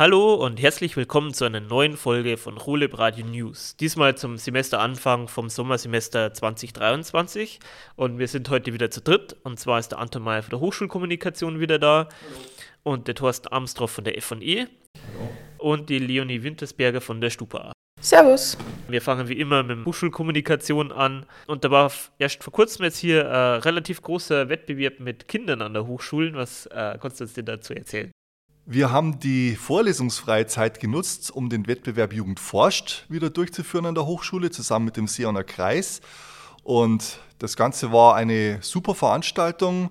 Hallo und herzlich willkommen zu einer neuen Folge von Roleb Radio News. Diesmal zum Semesteranfang vom Sommersemester 2023 und wir sind heute wieder zu dritt und zwar ist der Anton Mayer von der Hochschulkommunikation wieder da Hallo. und der Thorsten Amstroff von der FE und die Leonie Wintersberger von der Stupa. Servus. Wir fangen wie immer mit Hochschulkommunikation an. Und da war erst vor kurzem jetzt hier ein äh, relativ großer Wettbewerb mit Kindern an der Hochschule. Was äh, kannst du uns denn dazu erzählen? Wir haben die vorlesungsfreie Zeit genutzt, um den Wettbewerb Jugend forscht wieder durchzuführen an der Hochschule, zusammen mit dem Seoner Kreis. Und das Ganze war eine super Veranstaltung.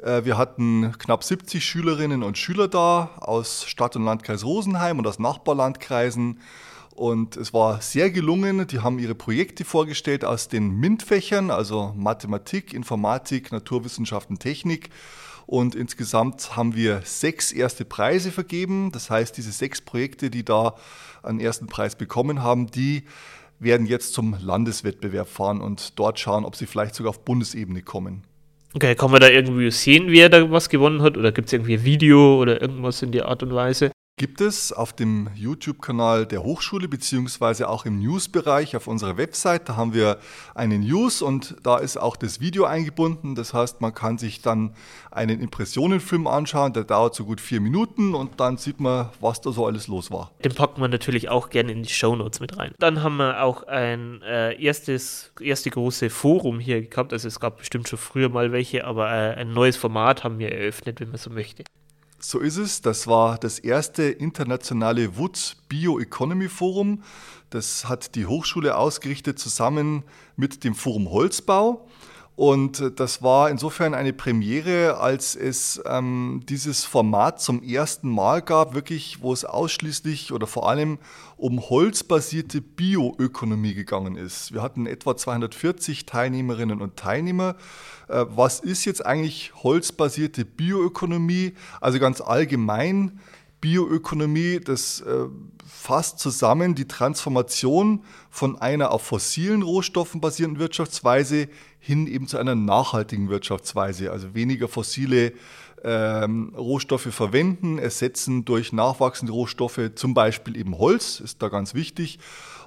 Äh, wir hatten knapp 70 Schülerinnen und Schüler da aus Stadt- und Landkreis Rosenheim und aus Nachbarlandkreisen. Und es war sehr gelungen. Die haben ihre Projekte vorgestellt aus den MINT-Fächern, also Mathematik, Informatik, Naturwissenschaften, Technik. Und insgesamt haben wir sechs erste Preise vergeben. Das heißt, diese sechs Projekte, die da einen ersten Preis bekommen haben, die werden jetzt zum Landeswettbewerb fahren und dort schauen, ob sie vielleicht sogar auf Bundesebene kommen. Okay, kann man da irgendwie sehen, wer da was gewonnen hat? Oder gibt es irgendwie ein Video oder irgendwas in der Art und Weise? Gibt es auf dem YouTube-Kanal der Hochschule beziehungsweise auch im News-Bereich auf unserer Website. Da haben wir eine News und da ist auch das Video eingebunden. Das heißt, man kann sich dann einen Impressionenfilm anschauen, der dauert so gut vier Minuten und dann sieht man, was da so alles los war. Den packen wir natürlich auch gerne in die Show Notes mit rein. Dann haben wir auch ein äh, erstes, erste große Forum hier gehabt. Also es gab bestimmt schon früher mal welche, aber äh, ein neues Format haben wir eröffnet, wenn man so möchte. So ist es. Das war das erste internationale WUTS Bioeconomy Forum. Das hat die Hochschule ausgerichtet zusammen mit dem Forum Holzbau. Und äh, das war insofern eine Premiere, als es ähm, dieses Format zum ersten Mal gab, wirklich, wo es ausschließlich oder vor allem um holzbasierte Bioökonomie gegangen ist. Wir hatten etwa 240 Teilnehmerinnen und Teilnehmer. Äh, was ist jetzt eigentlich holzbasierte Bioökonomie? Also ganz allgemein Bioökonomie, das äh, fasst zusammen die Transformation von einer auf fossilen Rohstoffen basierenden Wirtschaftsweise hin eben zu einer nachhaltigen Wirtschaftsweise, also weniger fossile ähm, Rohstoffe verwenden, ersetzen durch nachwachsende Rohstoffe, zum Beispiel eben Holz, ist da ganz wichtig.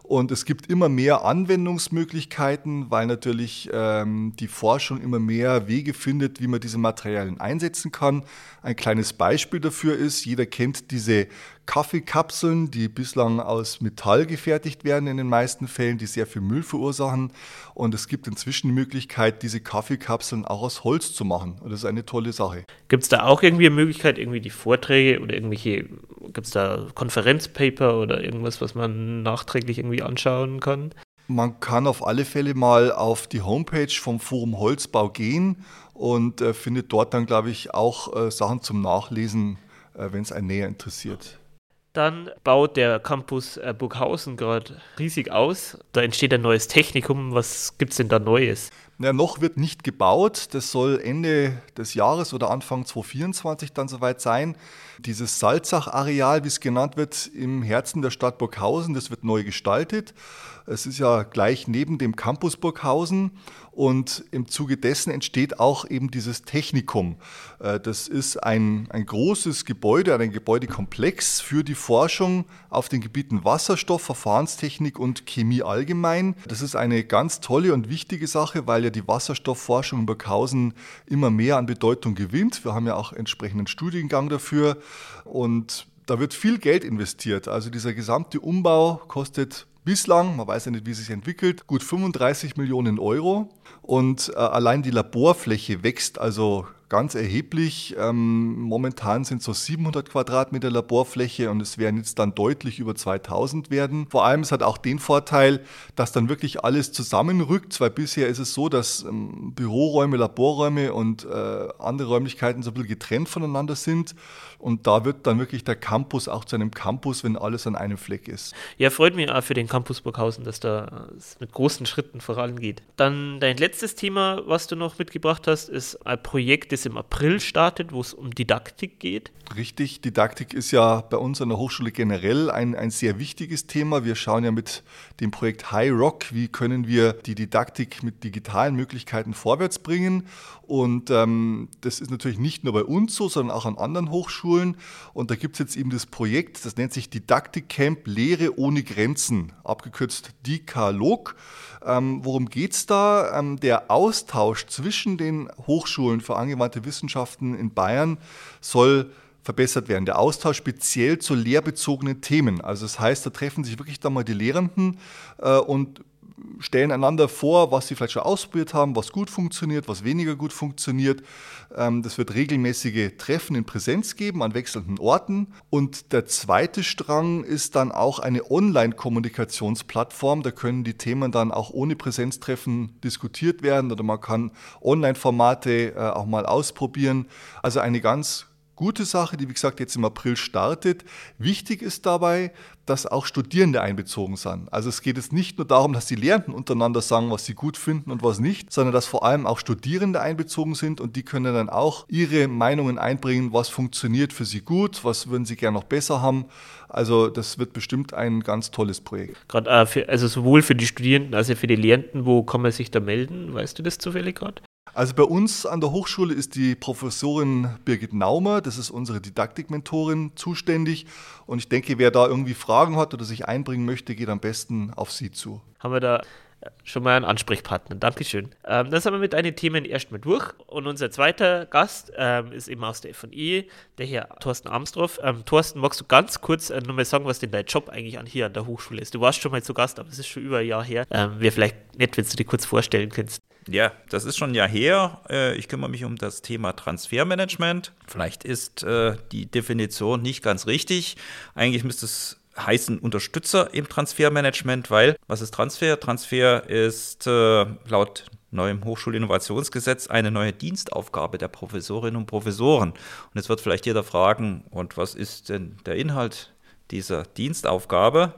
Und es gibt immer mehr Anwendungsmöglichkeiten, weil natürlich ähm, die Forschung immer mehr Wege findet, wie man diese Materialien einsetzen kann. Ein kleines Beispiel dafür ist, jeder kennt diese Kaffeekapseln, die bislang aus Metall gefertigt werden in den meisten Fällen, die sehr viel Müll verursachen. Und es gibt inzwischen die Möglichkeit, diese Kaffeekapseln auch aus Holz zu machen. Und das ist eine tolle Sache. Gibt es da auch irgendwie eine Möglichkeit, irgendwie die Vorträge oder irgendwelche, gibt es da Konferenzpaper oder irgendwas, was man nachträglich irgendwie anschauen kann? Man kann auf alle Fälle mal auf die Homepage vom Forum Holzbau gehen und äh, findet dort dann, glaube ich, auch äh, Sachen zum Nachlesen, äh, wenn es einen näher interessiert. Dann baut der Campus äh, Burghausen gerade riesig aus. Da entsteht ein neues Technikum. Was gibt es denn da Neues? Ja, noch wird nicht gebaut. Das soll Ende des Jahres oder Anfang 2024 dann soweit sein. Dieses Salzach-Areal, wie es genannt wird, im Herzen der Stadt Burghausen, das wird neu gestaltet. Es ist ja gleich neben dem Campus Burghausen und im Zuge dessen entsteht auch eben dieses Technikum. Äh, das ist ein, ein großes Gebäude, ein Gebäudekomplex für die Forschung auf den Gebieten Wasserstoff, Verfahrenstechnik und Chemie allgemein. Das ist eine ganz tolle und wichtige Sache, weil ja die Wasserstoffforschung in Burghausen immer mehr an Bedeutung gewinnt. Wir haben ja auch entsprechenden Studiengang dafür und da wird viel Geld investiert. Also dieser gesamte Umbau kostet bislang, man weiß ja nicht, wie es sich entwickelt, gut 35 Millionen Euro. Und äh, allein die Laborfläche wächst also ganz erheblich. Ähm, momentan sind so 700 Quadratmeter Laborfläche und es werden jetzt dann deutlich über 2000 werden. Vor allem, es hat auch den Vorteil, dass dann wirklich alles zusammenrückt, weil bisher ist es so, dass ähm, Büroräume, Laborräume und äh, andere Räumlichkeiten so ein bisschen getrennt voneinander sind. Und da wird dann wirklich der Campus auch zu einem Campus, wenn alles an einem Fleck ist. Ja, freut mich auch für den Campus Burghausen, dass da es mit großen Schritten vorangeht. Dann dein letztes Thema, was du noch mitgebracht hast, ist ein Projekt, das das im April startet, wo es um Didaktik geht. Richtig, Didaktik ist ja bei uns an der Hochschule generell ein, ein sehr wichtiges Thema. Wir schauen ja mit dem Projekt High Rock, wie können wir die Didaktik mit digitalen Möglichkeiten vorwärts bringen. Und ähm, das ist natürlich nicht nur bei uns so, sondern auch an anderen Hochschulen. Und da gibt es jetzt eben das Projekt, das nennt sich Didaktik Camp Lehre ohne Grenzen, abgekürzt DIKALOG. Ähm, worum geht es da? Ähm, der Austausch zwischen den Hochschulen für angewandte Wissenschaften in Bayern soll verbessert werden. Der Austausch speziell zu lehrbezogenen Themen. Also das heißt, da treffen sich wirklich dann mal die Lehrenden äh, und stellen einander vor, was sie vielleicht schon ausprobiert haben, was gut funktioniert, was weniger gut funktioniert. Ähm, das wird regelmäßige Treffen in Präsenz geben an wechselnden Orten. Und der zweite Strang ist dann auch eine Online-Kommunikationsplattform. Da können die Themen dann auch ohne Präsenztreffen diskutiert werden oder man kann Online-Formate äh, auch mal ausprobieren. Also eine ganz gute Sache, die wie gesagt jetzt im April startet. Wichtig ist dabei, dass auch Studierende einbezogen sind. Also es geht jetzt nicht nur darum, dass die Lehrenden untereinander sagen, was sie gut finden und was nicht, sondern dass vor allem auch Studierende einbezogen sind und die können dann auch ihre Meinungen einbringen, was funktioniert für sie gut, was würden sie gerne noch besser haben. Also das wird bestimmt ein ganz tolles Projekt. Gerade äh, also sowohl für die Studierenden als auch für die Lehrenden, wo kann man sich da melden? Weißt du das zufällig gerade? Also bei uns an der Hochschule ist die Professorin Birgit Naumer, das ist unsere Didaktikmentorin, zuständig. Und ich denke, wer da irgendwie Fragen hat oder sich einbringen möchte, geht am besten auf sie zu. Haben wir da schon mal einen Ansprechpartner. Dankeschön. Ähm, dann sind wir mit deinen Themen erstmal durch. Und unser zweiter Gast ähm, ist eben aus der FE, der Herr Thorsten Armstroff. Ähm, Thorsten, magst du ganz kurz äh, nochmal sagen, was denn dein Job eigentlich an, hier an der Hochschule ist? Du warst schon mal zu Gast, aber es ist schon über ein Jahr her. Ähm, Wäre vielleicht nett, wenn du dir kurz vorstellen könntest. Ja, das ist schon ein Jahr her. Äh, ich kümmere mich um das Thema Transfermanagement. Vielleicht ist äh, die Definition nicht ganz richtig. Eigentlich müsste es heißen Unterstützer im Transfermanagement, weil was ist Transfer? Transfer ist äh, laut neuem Hochschulinnovationsgesetz eine neue Dienstaufgabe der Professorinnen und Professoren. Und jetzt wird vielleicht jeder fragen, und was ist denn der Inhalt dieser Dienstaufgabe?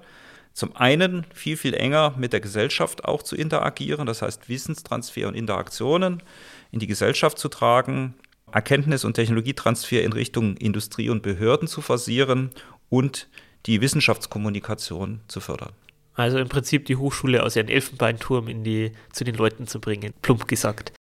Zum einen viel, viel enger mit der Gesellschaft auch zu interagieren, das heißt Wissenstransfer und Interaktionen in die Gesellschaft zu tragen, Erkenntnis- und Technologietransfer in Richtung Industrie und Behörden zu forcieren und die Wissenschaftskommunikation zu fördern. Also im Prinzip die Hochschule aus ihrem Elfenbeinturm in die, zu den Leuten zu bringen, plump gesagt.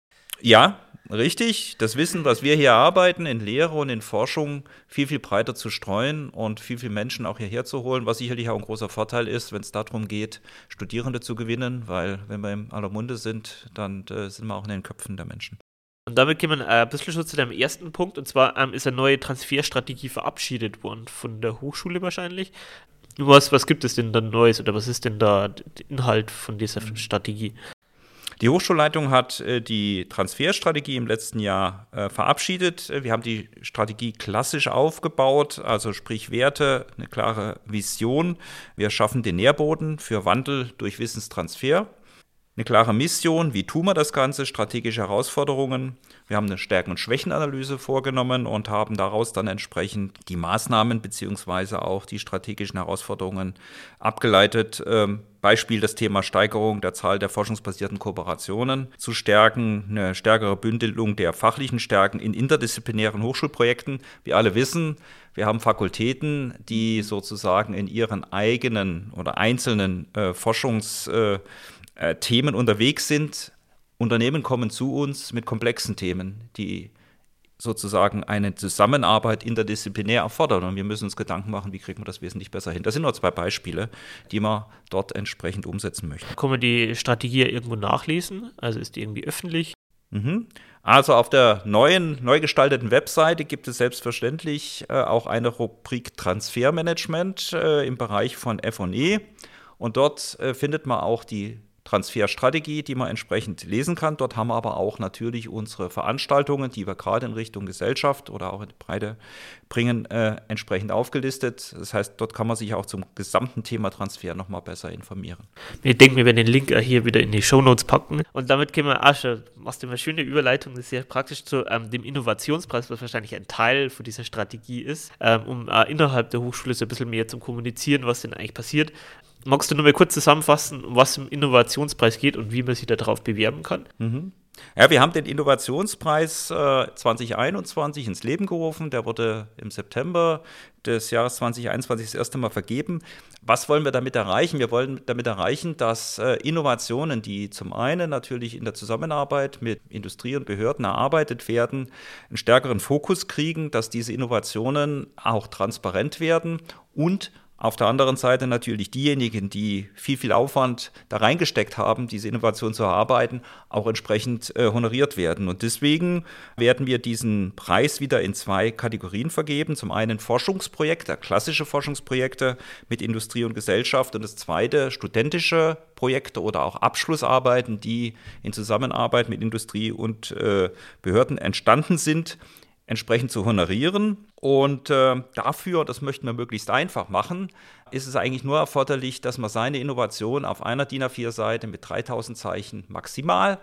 Ja, richtig. Das Wissen, was wir hier arbeiten, in Lehre und in Forschung, viel, viel breiter zu streuen und viel, viel Menschen auch hierher zu holen, was sicherlich auch ein großer Vorteil ist, wenn es darum geht, Studierende zu gewinnen, weil wenn wir im aller Munde sind, dann äh, sind wir auch in den Köpfen der Menschen. Und damit kommen wir äh, ein bisschen schon zu deinem ersten Punkt, und zwar ähm, ist eine neue Transferstrategie verabschiedet worden von der Hochschule wahrscheinlich. Was, was gibt es denn da Neues oder was ist denn da der Inhalt von dieser mhm. Strategie? Die Hochschulleitung hat äh, die Transferstrategie im letzten Jahr äh, verabschiedet. Wir haben die Strategie klassisch aufgebaut, also sprich Werte, eine klare Vision. Wir schaffen den Nährboden für Wandel durch Wissenstransfer eine klare Mission, wie tun wir das Ganze, strategische Herausforderungen. Wir haben eine Stärken- und Schwächenanalyse vorgenommen und haben daraus dann entsprechend die Maßnahmen beziehungsweise auch die strategischen Herausforderungen abgeleitet. Ähm, Beispiel das Thema Steigerung der Zahl der forschungsbasierten Kooperationen zu stärken, eine stärkere Bündelung der fachlichen Stärken in interdisziplinären Hochschulprojekten. Wir alle wissen, wir haben Fakultäten, die sozusagen in ihren eigenen oder einzelnen äh, Forschungs- äh, äh, Themen unterwegs sind. Unternehmen kommen zu uns mit komplexen Themen, die sozusagen eine Zusammenarbeit interdisziplinär erfordern. Und wir müssen uns Gedanken machen, wie kriegen wir das wesentlich besser hin. Das sind nur zwei Beispiele, die wir dort entsprechend umsetzen möchten. Kann man die Strategie irgendwo nachlesen? Also ist die irgendwie öffentlich? Mhm. Also auf der neuen, neu gestalteten Webseite gibt es selbstverständlich äh, auch eine Rubrik Transfermanagement äh, im Bereich von FE. Und dort äh, findet man auch die Transferstrategie, die man entsprechend lesen kann. Dort haben wir aber auch natürlich unsere Veranstaltungen, die wir gerade in Richtung Gesellschaft oder auch in die Breite bringen, äh, entsprechend aufgelistet. Das heißt, dort kann man sich auch zum gesamten Thema Transfer nochmal besser informieren. Ich denke, wir werden den Link hier wieder in die Show Notes packen. Und damit können wir, Asche, machst du eine schöne Überleitung, das ist ja praktisch zu ähm, dem Innovationspreis, was wahrscheinlich ein Teil von dieser Strategie ist, ähm, um äh, innerhalb der Hochschule so ein bisschen mehr zu kommunizieren, was denn eigentlich passiert. Magst du nur mal kurz zusammenfassen, um was im Innovationspreis geht und wie man sich darauf bewerben kann? Mhm. Ja, wir haben den Innovationspreis äh, 2021 ins Leben gerufen. Der wurde im September des Jahres 2021 das erste Mal vergeben. Was wollen wir damit erreichen? Wir wollen damit erreichen, dass äh, Innovationen, die zum einen natürlich in der Zusammenarbeit mit Industrie und Behörden erarbeitet werden, einen stärkeren Fokus kriegen, dass diese Innovationen auch transparent werden und auf der anderen Seite natürlich diejenigen, die viel, viel Aufwand da reingesteckt haben, diese Innovation zu erarbeiten, auch entsprechend äh, honoriert werden. Und deswegen werden wir diesen Preis wieder in zwei Kategorien vergeben. Zum einen Forschungsprojekte, klassische Forschungsprojekte mit Industrie und Gesellschaft und das zweite studentische Projekte oder auch Abschlussarbeiten, die in Zusammenarbeit mit Industrie und äh, Behörden entstanden sind entsprechend zu honorieren. Und äh, dafür, das möchten wir möglichst einfach machen, ist es eigentlich nur erforderlich, dass man seine Innovation auf einer DIN A4-Seite mit 3000 Zeichen maximal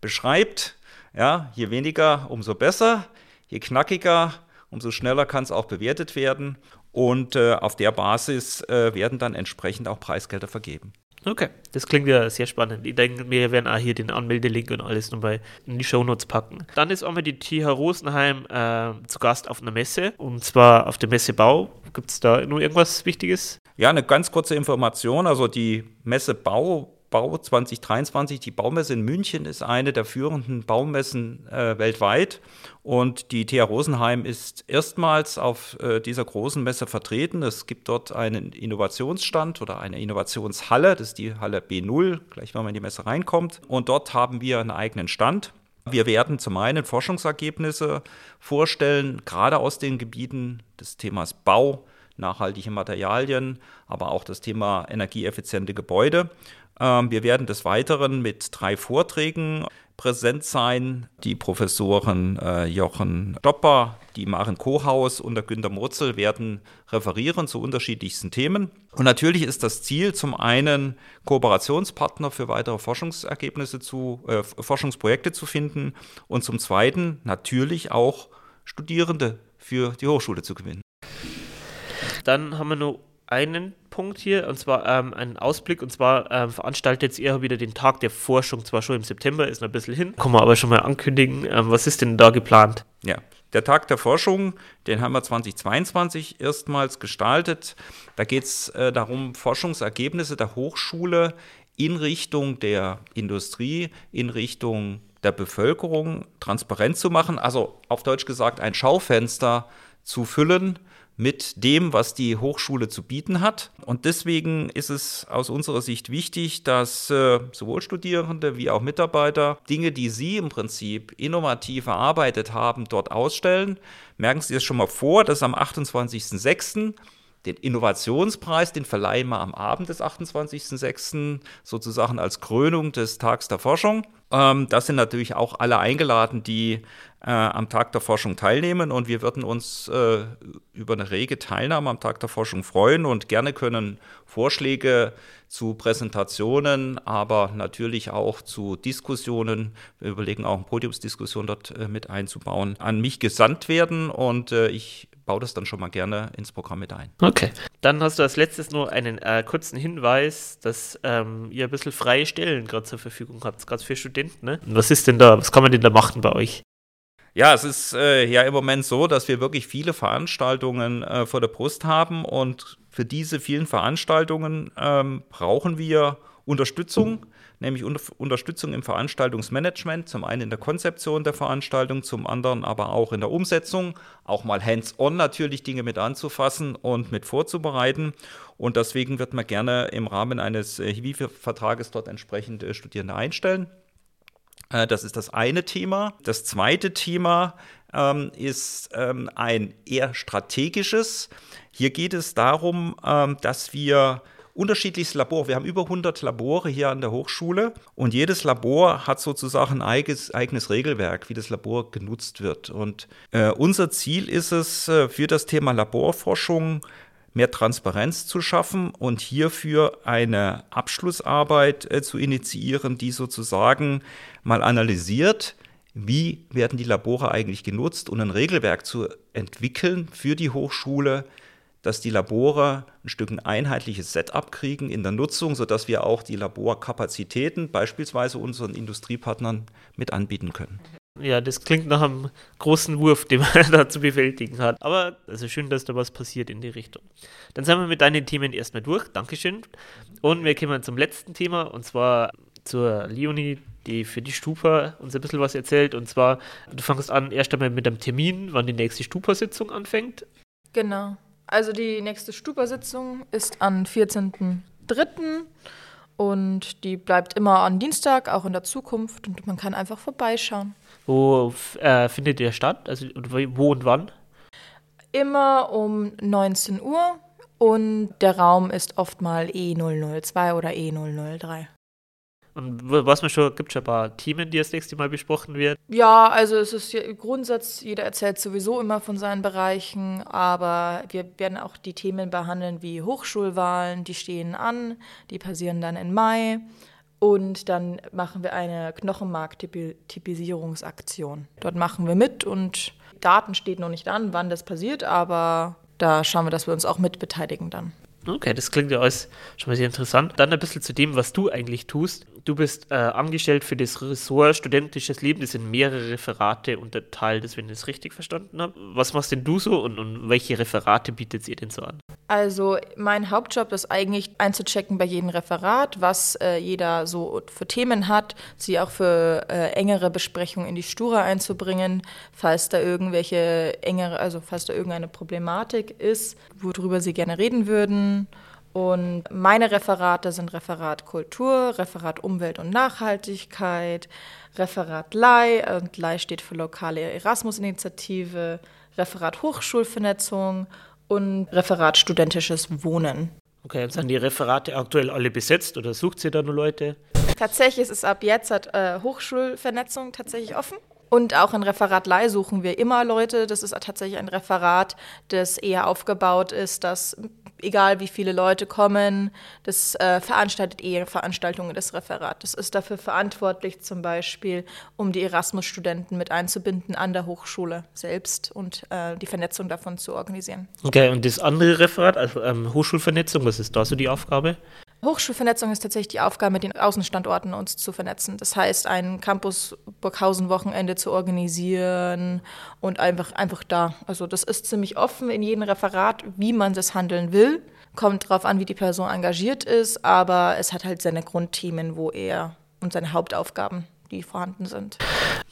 beschreibt. Ja, je weniger, umso besser. Je knackiger, umso schneller kann es auch bewertet werden. Und äh, auf der Basis äh, werden dann entsprechend auch Preisgelder vergeben. Okay, das klingt ja sehr spannend. Ich denke, wir werden auch hier den Anmeldelink und alles nochmal in die Shownotes packen. Dann ist auch mal die TH Rosenheim äh, zu Gast auf einer Messe und zwar auf der Messe Bau. Gibt es da nur irgendwas Wichtiges? Ja, eine ganz kurze Information. Also die Messe Bau Bau 2023. Die Baumesse in München ist eine der führenden Baumessen äh, weltweit. Und die TH Rosenheim ist erstmals auf äh, dieser großen Messe vertreten. Es gibt dort einen Innovationsstand oder eine Innovationshalle. Das ist die Halle B0, gleich wenn man in die Messe reinkommt. Und dort haben wir einen eigenen Stand. Wir werden zum einen Forschungsergebnisse vorstellen, gerade aus den Gebieten des Themas Bau, nachhaltige Materialien, aber auch das Thema energieeffiziente Gebäude. Ähm, wir werden des Weiteren mit drei Vorträgen präsent sein. Die Professoren äh, Jochen Dopper, die Maren Kohaus und der Günter Murzel werden referieren zu unterschiedlichsten Themen. Und natürlich ist das Ziel zum einen Kooperationspartner für weitere Forschungsergebnisse zu, äh, Forschungsprojekte zu finden und zum zweiten natürlich auch Studierende für die Hochschule zu gewinnen. Dann haben wir noch einen Punkt hier, und zwar ähm, einen Ausblick, und zwar ähm, veranstaltet eher wieder den Tag der Forschung, zwar schon im September, ist noch ein bisschen hin, kann man aber schon mal ankündigen. Ähm, was ist denn da geplant? Ja, der Tag der Forschung, den haben wir 2022 erstmals gestaltet. Da geht es äh, darum, Forschungsergebnisse der Hochschule in Richtung der Industrie, in Richtung der Bevölkerung transparent zu machen. Also auf Deutsch gesagt, ein Schaufenster zu füllen mit dem, was die Hochschule zu bieten hat. Und deswegen ist es aus unserer Sicht wichtig, dass äh, sowohl Studierende wie auch Mitarbeiter Dinge, die sie im Prinzip innovativ erarbeitet haben, dort ausstellen. Merken Sie es schon mal vor, dass am 28.06 den Innovationspreis, den verleihen wir am Abend des 28.06. sozusagen als Krönung des Tags der Forschung. Ähm, das sind natürlich auch alle eingeladen, die äh, am Tag der Forschung teilnehmen und wir würden uns äh, über eine rege Teilnahme am Tag der Forschung freuen und gerne können Vorschläge zu Präsentationen, aber natürlich auch zu Diskussionen, wir überlegen auch eine Podiumsdiskussion dort äh, mit einzubauen, an mich gesandt werden und äh, ich baue das dann schon mal gerne ins Programm mit ein. Okay. Dann hast du als letztes nur einen äh, kurzen Hinweis, dass ähm, ihr ein bisschen freie Stellen gerade zur Verfügung habt, gerade für Studenten. Ne? Was ist denn da, was kann man denn da machen bei euch? Ja, es ist äh, ja im Moment so, dass wir wirklich viele Veranstaltungen äh, vor der Brust haben und für diese vielen Veranstaltungen ähm, brauchen wir Unterstützung nämlich Unterstützung im Veranstaltungsmanagement, zum einen in der Konzeption der Veranstaltung, zum anderen aber auch in der Umsetzung, auch mal hands-on natürlich Dinge mit anzufassen und mit vorzubereiten. Und deswegen wird man gerne im Rahmen eines äh, Hiwi-Vertrages dort entsprechend äh, Studierende einstellen. Äh, das ist das eine Thema. Das zweite Thema ähm, ist ähm, ein eher strategisches. Hier geht es darum, ähm, dass wir unterschiedlichste Labore. Wir haben über 100 Labore hier an der Hochschule und jedes Labor hat sozusagen ein eigenes, eigenes Regelwerk, wie das Labor genutzt wird. Und äh, unser Ziel ist es, äh, für das Thema Laborforschung mehr Transparenz zu schaffen und hierfür eine Abschlussarbeit äh, zu initiieren, die sozusagen mal analysiert, wie werden die Labore eigentlich genutzt und ein Regelwerk zu entwickeln für die Hochschule, dass die Labore ein Stück ein einheitliches Setup kriegen in der Nutzung, sodass wir auch die Laborkapazitäten beispielsweise unseren Industriepartnern mit anbieten können. Ja, das klingt nach einem großen Wurf, den man da zu bewältigen hat. Aber also schön, dass da was passiert in die Richtung. Dann sind wir mit deinen Themen erstmal durch. Dankeschön. Und wir kommen zum letzten Thema und zwar zur Leonie, die für die Stupa uns ein bisschen was erzählt. Und zwar, du fangst an erst einmal mit einem Termin, wann die nächste Stupa-Sitzung anfängt. Genau. Also die nächste Stupa-Sitzung ist am 14.03. und die bleibt immer am Dienstag, auch in der Zukunft. Und man kann einfach vorbeischauen. Wo äh, findet ihr statt? Also wo und wann? Immer um 19 Uhr und der Raum ist oft mal E002 oder E003. Und was man schon, gibt schon ein paar Themen, die das nächste Mal besprochen werden? Ja, also es ist ja im Grundsatz, jeder erzählt sowieso immer von seinen Bereichen, aber wir werden auch die Themen behandeln wie Hochschulwahlen, die stehen an, die passieren dann im Mai. Und dann machen wir eine Knochenmark-Typisierungsaktion. Dort machen wir mit und Daten steht noch nicht an, wann das passiert, aber da schauen wir, dass wir uns auch mitbeteiligen dann. Okay, das klingt ja alles schon mal sehr interessant. Dann ein bisschen zu dem, was du eigentlich tust. Du bist äh, angestellt für das Ressort Studentisches Leben. Das sind mehrere Referate unterteilt, wenn ich es richtig verstanden habe. Was machst denn du so und, und welche Referate bietet ihr denn so an? Also mein Hauptjob ist eigentlich einzuchecken bei jedem Referat, was äh, jeder so für Themen hat, sie auch für äh, engere Besprechungen in die Stura einzubringen, falls da irgendwelche engere, also falls da irgendeine Problematik ist, worüber sie gerne reden würden. Und meine Referate sind Referat Kultur, Referat Umwelt und Nachhaltigkeit, Referat LAI, und LAI steht für lokale Erasmus-Initiative, Referat Hochschulvernetzung und Referat studentisches Wohnen. Okay, sind die Referate aktuell alle besetzt oder sucht sie da nur Leute? Tatsächlich ist ab jetzt hat, äh, Hochschulvernetzung tatsächlich offen. Und auch in Referat Leih suchen wir immer Leute. Das ist tatsächlich ein Referat, das eher aufgebaut ist, dass egal wie viele Leute kommen, das äh, veranstaltet eher Veranstaltungen des Referats. Das ist dafür verantwortlich zum Beispiel, um die Erasmus-Studenten mit einzubinden an der Hochschule selbst und äh, die Vernetzung davon zu organisieren. Okay, und das andere Referat, also ähm, Hochschulvernetzung, was ist da so die Aufgabe? Hochschulvernetzung ist tatsächlich die Aufgabe, mit den Außenstandorten uns zu vernetzen. Das heißt, ein Campus Burghausen-Wochenende zu organisieren und einfach, einfach da. Also das ist ziemlich offen in jedem Referat, wie man das handeln will. Kommt drauf an, wie die Person engagiert ist, aber es hat halt seine Grundthemen, wo er und seine Hauptaufgaben, die vorhanden sind.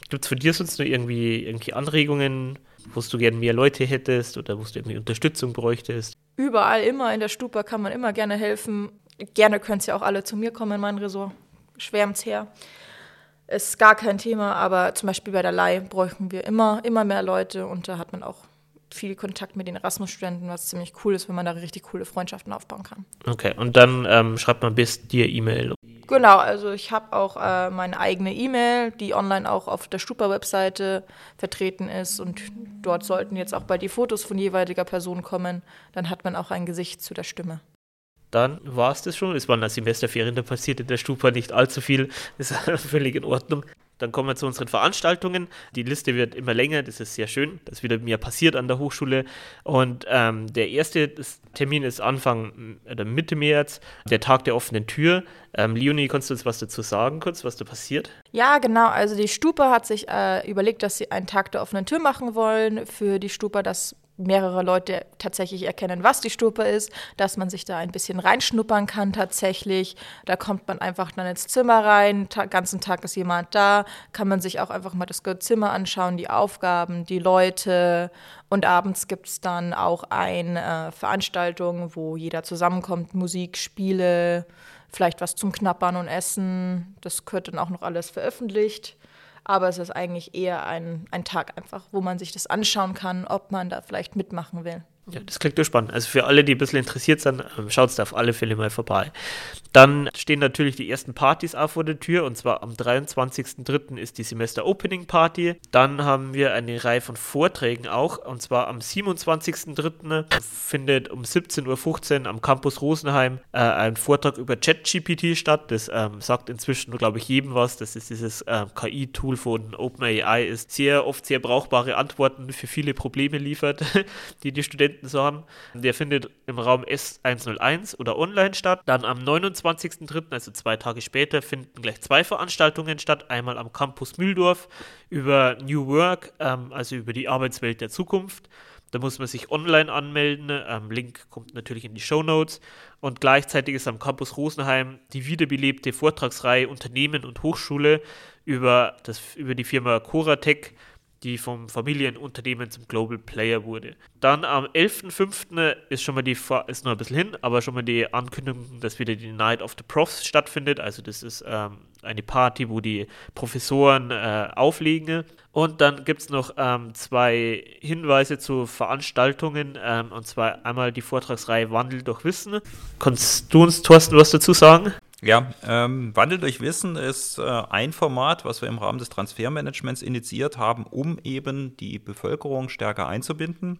Gibt es für dir sonst noch irgendwie, irgendwie Anregungen, wo du gerne mehr Leute hättest oder wo du irgendwie Unterstützung bräuchtest? Überall immer in der Stupa kann man immer gerne helfen. Gerne könnt ihr auch alle zu mir kommen in mein Resort. Schwärmt's her. Ist gar kein Thema, aber zum Beispiel bei der Leih bräuchten wir immer, immer mehr Leute und da hat man auch viel Kontakt mit den Erasmus-Studenten, was ziemlich cool ist, wenn man da richtig coole Freundschaften aufbauen kann. Okay, und dann ähm, schreibt man bis dir E-Mail. Genau, also ich habe auch äh, meine eigene E-Mail, die online auch auf der Stupa-Webseite vertreten ist und dort sollten jetzt auch bald die Fotos von jeweiliger Person kommen. Dann hat man auch ein Gesicht zu der Stimme dann war es das schon. Es waren Semesterferien, da passiert in der Stupa nicht allzu viel. Das ist völlig in Ordnung. Dann kommen wir zu unseren Veranstaltungen. Die Liste wird immer länger, das ist sehr schön, dass wieder mehr passiert an der Hochschule. Und ähm, der erste Termin ist Anfang oder Mitte März, der Tag der offenen Tür. Ähm, Leonie, kannst du uns was dazu sagen, kurz, was da passiert? Ja, genau. Also die Stupa hat sich äh, überlegt, dass sie einen Tag der offenen Tür machen wollen für die Stupa, dass mehrere Leute tatsächlich erkennen, was die Stupa ist, dass man sich da ein bisschen reinschnuppern kann tatsächlich. Da kommt man einfach dann ins Zimmer rein, den ganzen Tag ist jemand da, kann man sich auch einfach mal das Zimmer anschauen, die Aufgaben, die Leute. Und abends gibt es dann auch eine äh, Veranstaltung, wo jeder zusammenkommt, Musik, Spiele, vielleicht was zum Knappern und Essen. Das gehört dann auch noch alles veröffentlicht. Aber es ist eigentlich eher ein, ein Tag einfach, wo man sich das anschauen kann, ob man da vielleicht mitmachen will. Ja, das klingt spannend. Also für alle, die ein bisschen interessiert sind, ähm, schaut es da auf alle Fälle mal vorbei. Dann stehen natürlich die ersten Partys auch vor der Tür und zwar am 23.03. ist die Semester-Opening-Party. Dann haben wir eine Reihe von Vorträgen auch und zwar am 27.03. findet um 17.15 Uhr am Campus Rosenheim äh, ein Vortrag über ChatGPT statt. Das ähm, sagt inzwischen, glaube ich, jedem was. Das ist dieses äh, KI-Tool von OpenAI, ist sehr oft sehr brauchbare Antworten für viele Probleme liefert, die die Studenten verstanden zu haben. Der findet im Raum S101 oder online statt. Dann am 29.03., also zwei Tage später, finden gleich zwei Veranstaltungen statt. Einmal am Campus Mühldorf über New Work, ähm, also über die Arbeitswelt der Zukunft. Da muss man sich online anmelden. Ähm, Link kommt natürlich in die Show Notes. Und gleichzeitig ist am Campus Rosenheim die wiederbelebte Vortragsreihe Unternehmen und Hochschule über, das, über die Firma Coratec die vom Familienunternehmen zum Global Player wurde. Dann am 11.05. ist schon mal die, ist noch ein bisschen hin, aber schon mal die Ankündigung, dass wieder die Night of the Profs stattfindet. Also das ist ähm, eine Party, wo die Professoren äh, auflegen. Und dann gibt es noch ähm, zwei Hinweise zu Veranstaltungen, ähm, und zwar einmal die Vortragsreihe Wandel durch Wissen. Kannst du uns, Thorsten, was dazu sagen? Ja, ähm, Wandel durch Wissen ist äh, ein Format, was wir im Rahmen des Transfermanagements initiiert haben, um eben die Bevölkerung stärker einzubinden.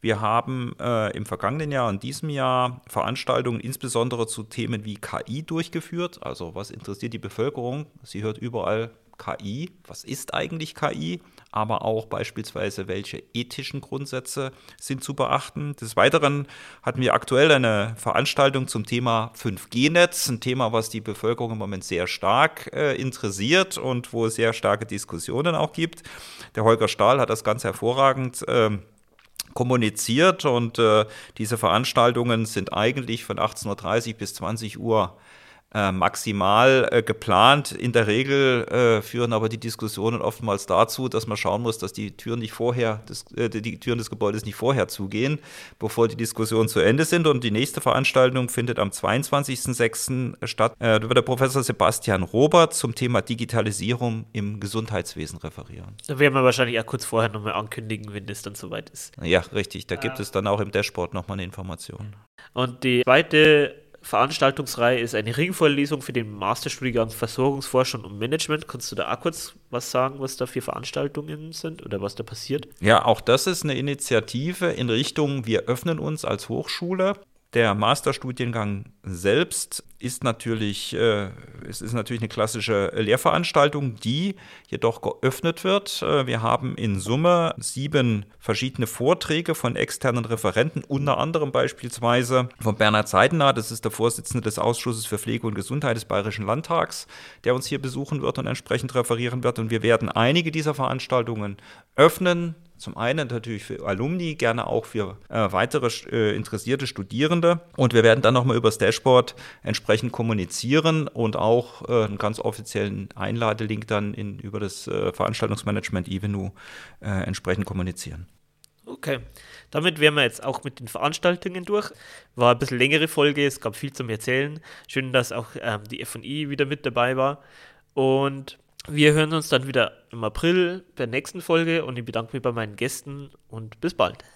Wir haben äh, im vergangenen Jahr und diesem Jahr Veranstaltungen insbesondere zu Themen wie KI durchgeführt. Also was interessiert die Bevölkerung? Sie hört überall KI. Was ist eigentlich KI? aber auch beispielsweise, welche ethischen Grundsätze sind zu beachten. Des Weiteren hatten wir aktuell eine Veranstaltung zum Thema 5G-Netz, ein Thema, was die Bevölkerung im Moment sehr stark äh, interessiert und wo es sehr starke Diskussionen auch gibt. Der Holger Stahl hat das ganz hervorragend äh, kommuniziert und äh, diese Veranstaltungen sind eigentlich von 18.30 Uhr bis 20 Uhr äh, maximal äh, geplant. In der Regel äh, führen aber die Diskussionen oftmals dazu, dass man schauen muss, dass die Türen nicht vorher, des, äh, die Türen des Gebäudes nicht vorher zugehen, bevor die Diskussionen zu Ende sind. Und die nächste Veranstaltung findet am 22.06. statt. Äh, da wird der Professor Sebastian Robert zum Thema Digitalisierung im Gesundheitswesen referieren. Da werden wir wahrscheinlich auch kurz vorher nochmal ankündigen, wenn das dann soweit ist. Ja, richtig. Da gibt es dann auch im Dashboard nochmal eine Information. Und die zweite Veranstaltungsreihe ist eine Ringvorlesung für den Masterstudiengang Versorgungsforschung und Management. Kannst du da auch kurz was sagen, was da für Veranstaltungen sind oder was da passiert? Ja, auch das ist eine Initiative in Richtung, wir öffnen uns als Hochschule. Der Masterstudiengang selbst ist natürlich, äh, es ist natürlich eine klassische Lehrveranstaltung, die jedoch geöffnet wird. Äh, wir haben in Summe sieben verschiedene Vorträge von externen Referenten, unter anderem beispielsweise von Bernhard Seidenaar, das ist der Vorsitzende des Ausschusses für Pflege und Gesundheit des Bayerischen Landtags, der uns hier besuchen wird und entsprechend referieren wird. Und wir werden einige dieser Veranstaltungen öffnen, zum einen natürlich für Alumni, gerne auch für äh, weitere äh, interessierte Studierende. Und wir werden dann nochmal über das Dashboard entsprechend kommunizieren und auch äh, einen ganz offiziellen Einladelink dann in, über das äh, Veranstaltungsmanagement Evenu äh, entsprechend kommunizieren. Okay, damit wären wir jetzt auch mit den Veranstaltungen durch. War ein bisschen längere Folge, es gab viel zum Erzählen. Schön, dass auch ähm, die FI wieder mit dabei war. Und wir hören uns dann wieder im April der nächsten Folge und ich bedanke mich bei meinen Gästen und bis bald.